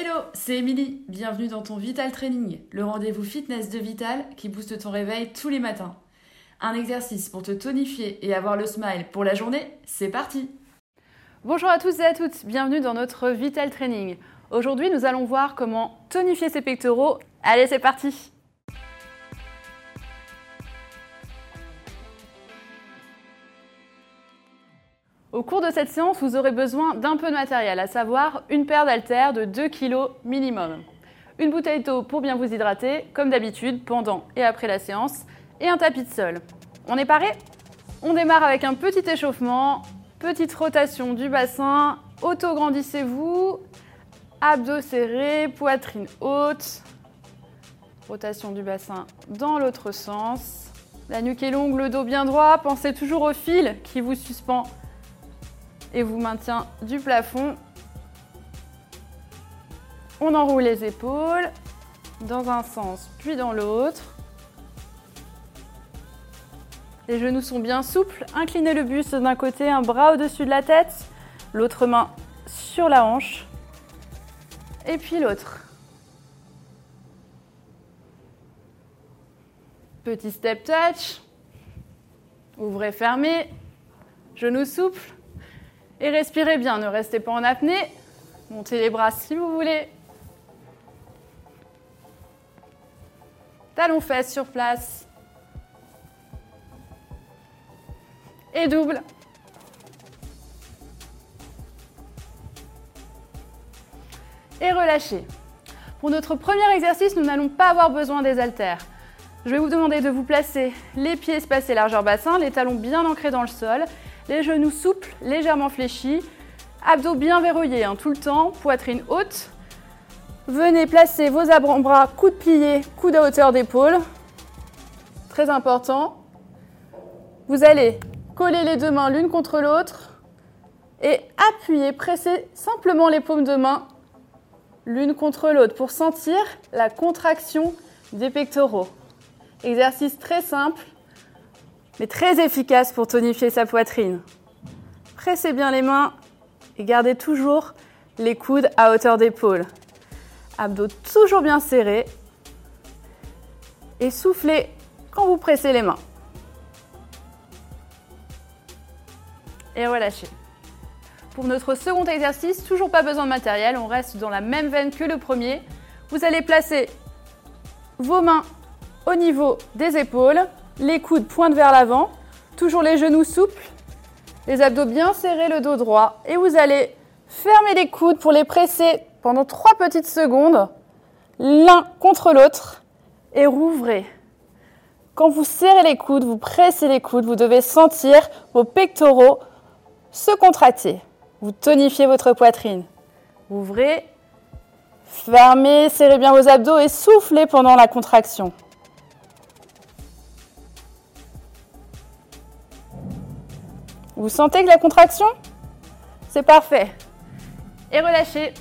Hello, c'est Émilie. Bienvenue dans ton Vital Training, le rendez-vous fitness de Vital qui booste ton réveil tous les matins. Un exercice pour te tonifier et avoir le smile pour la journée, c'est parti Bonjour à tous et à toutes, bienvenue dans notre Vital Training. Aujourd'hui, nous allons voir comment tonifier ses pectoraux. Allez, c'est parti Au cours de cette séance, vous aurez besoin d'un peu de matériel, à savoir une paire d'haltères de 2 kg minimum, une bouteille d'eau pour bien vous hydrater, comme d'habitude, pendant et après la séance, et un tapis de sol. On est paré? On démarre avec un petit échauffement, petite rotation du bassin, auto-grandissez-vous, abdos serrés, poitrine haute, rotation du bassin dans l'autre sens. La nuque est longue, le dos bien droit, pensez toujours au fil qui vous suspend et vous maintient du plafond. On enroule les épaules dans un sens puis dans l'autre. Les genoux sont bien souples. Inclinez le buste d'un côté, un bras au-dessus de la tête, l'autre main sur la hanche et puis l'autre. Petit step touch. Ouvrez, fermez. Genoux souples. Et respirez bien, ne restez pas en apnée. Montez les bras si vous voulez. Talons fesses sur place. Et double. Et relâchez. Pour notre premier exercice, nous n'allons pas avoir besoin des haltères. Je vais vous demander de vous placer les pieds espacés largeur bassin, les talons bien ancrés dans le sol les genoux souples, légèrement fléchis, abdos bien verrouillés hein, tout le temps, poitrine haute. Venez placer vos avant-bras, coudes pliés, coudes à hauteur d'épaule. Très important. Vous allez coller les deux mains l'une contre l'autre et appuyer, presser simplement les paumes de main l'une contre l'autre pour sentir la contraction des pectoraux. Exercice très simple mais très efficace pour tonifier sa poitrine. Pressez bien les mains et gardez toujours les coudes à hauteur d'épaule. Abdos toujours bien serrés. Et soufflez quand vous pressez les mains. Et relâchez. Pour notre second exercice, toujours pas besoin de matériel, on reste dans la même veine que le premier. Vous allez placer vos mains au niveau des épaules, les coudes pointent vers l'avant, toujours les genoux souples, les abdos bien serrés, le dos droit. Et vous allez fermer les coudes pour les presser pendant 3 petites secondes, l'un contre l'autre, et rouvrez. Quand vous serrez les coudes, vous pressez les coudes, vous devez sentir vos pectoraux se contracter. Vous tonifiez votre poitrine. Ouvrez, fermez, serrez bien vos abdos et soufflez pendant la contraction. Vous sentez que la contraction? C'est parfait. Et relâchez.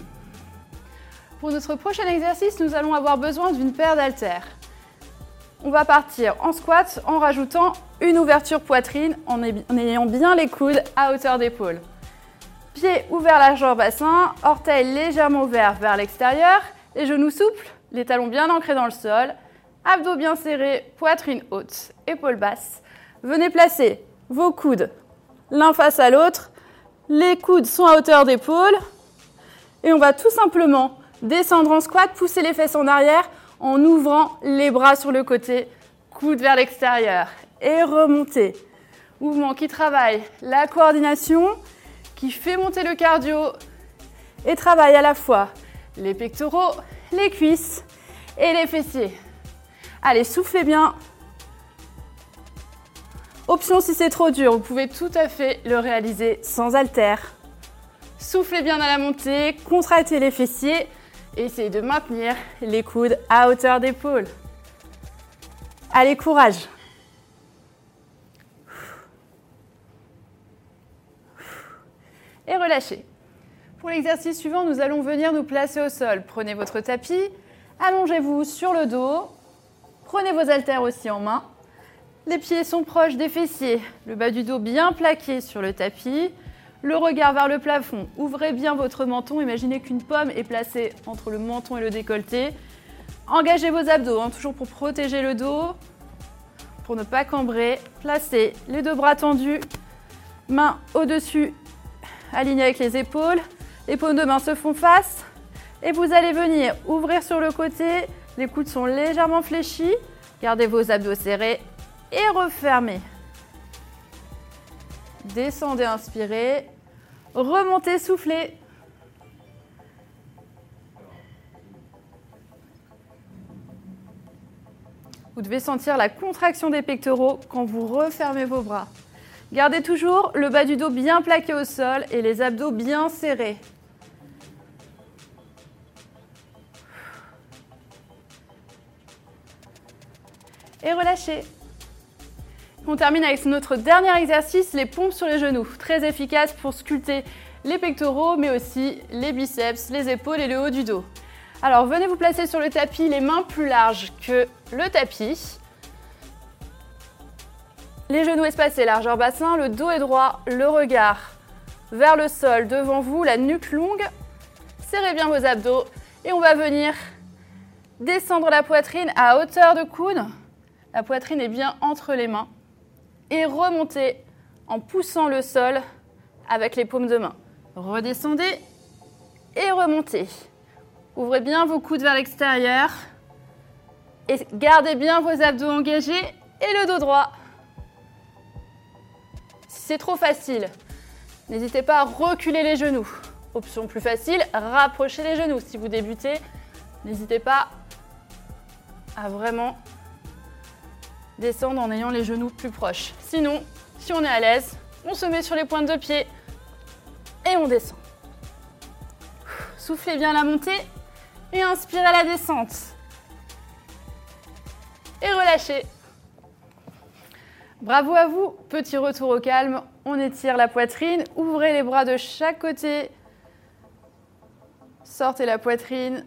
Pour notre prochain exercice, nous allons avoir besoin d'une paire d'haltères. On va partir en squat en rajoutant une ouverture poitrine en ayant bien les coudes à hauteur d'épaule. Pieds ouverts largeur bassin, orteils légèrement ouverts vers l'extérieur, les genoux souples, les talons bien ancrés dans le sol, abdos bien serrés, poitrine haute, épaules basses. Venez placer vos coudes l'un face à l'autre. Les coudes sont à hauteur d'épaule. Et on va tout simplement descendre en squat, pousser les fesses en arrière en ouvrant les bras sur le côté, coude vers l'extérieur. Et remonter. Mouvement qui travaille la coordination, qui fait monter le cardio et travaille à la fois les pectoraux, les cuisses et les fessiers. Allez, soufflez bien. Option si c'est trop dur, vous pouvez tout à fait le réaliser sans haltère. Soufflez bien à la montée, contractez les fessiers et essayez de maintenir les coudes à hauteur d'épaule. Allez, courage. Et relâchez. Pour l'exercice suivant, nous allons venir nous placer au sol. Prenez votre tapis, allongez-vous sur le dos, prenez vos haltères aussi en main les pieds sont proches des fessiers, le bas du dos bien plaqué sur le tapis, le regard vers le plafond. Ouvrez bien votre menton. Imaginez qu'une pomme est placée entre le menton et le décolleté. Engagez vos abdos, hein, toujours pour protéger le dos, pour ne pas cambrer. Placez les deux bras tendus, mains au-dessus, alignés avec les épaules. Les paumes de main se font face. Et vous allez venir ouvrir sur le côté. Les coudes sont légèrement fléchis. Gardez vos abdos serrés et refermez. Descendez, inspirez. Remontez, soufflez. Vous devez sentir la contraction des pectoraux quand vous refermez vos bras. Gardez toujours le bas du dos bien plaqué au sol et les abdos bien serrés. Et relâchez. On termine avec notre dernier exercice, les pompes sur les genoux. Très efficace pour sculpter les pectoraux, mais aussi les biceps, les épaules et le haut du dos. Alors venez vous placer sur le tapis, les mains plus larges que le tapis. Les genoux espacés, largeur bassin, le dos est droit, le regard vers le sol devant vous, la nuque longue. Serrez bien vos abdos et on va venir descendre la poitrine à hauteur de coude. La poitrine est bien entre les mains et remontez en poussant le sol avec les paumes de main. Redescendez et remontez. Ouvrez bien vos coudes vers l'extérieur et gardez bien vos abdos engagés et le dos droit. Si c'est trop facile, n'hésitez pas à reculer les genoux. Option plus facile, rapprochez les genoux. Si vous débutez, n'hésitez pas à vraiment descendre en ayant les genoux plus proches. Sinon, si on est à l'aise, on se met sur les pointes de pied et on descend. Soufflez bien la montée et inspirez à la descente. Et relâchez. Bravo à vous. Petit retour au calme. On étire la poitrine. Ouvrez les bras de chaque côté. Sortez la poitrine.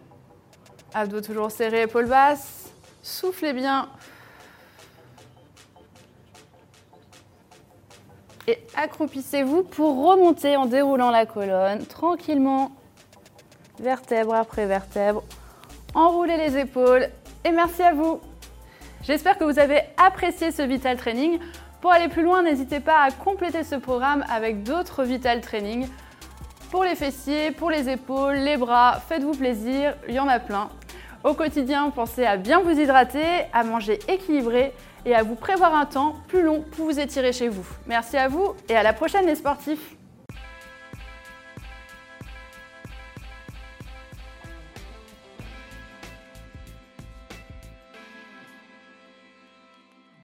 Abdos toujours serrés, épaules basses. Soufflez bien. Et accroupissez-vous pour remonter en déroulant la colonne tranquillement, vertèbre après vertèbre. Enroulez les épaules et merci à vous. J'espère que vous avez apprécié ce Vital Training. Pour aller plus loin, n'hésitez pas à compléter ce programme avec d'autres Vital Training. Pour les fessiers, pour les épaules, les bras, faites-vous plaisir, il y en a plein. Au quotidien, pensez à bien vous hydrater, à manger équilibré et à vous prévoir un temps plus long pour vous étirer chez vous. Merci à vous et à la prochaine les sportifs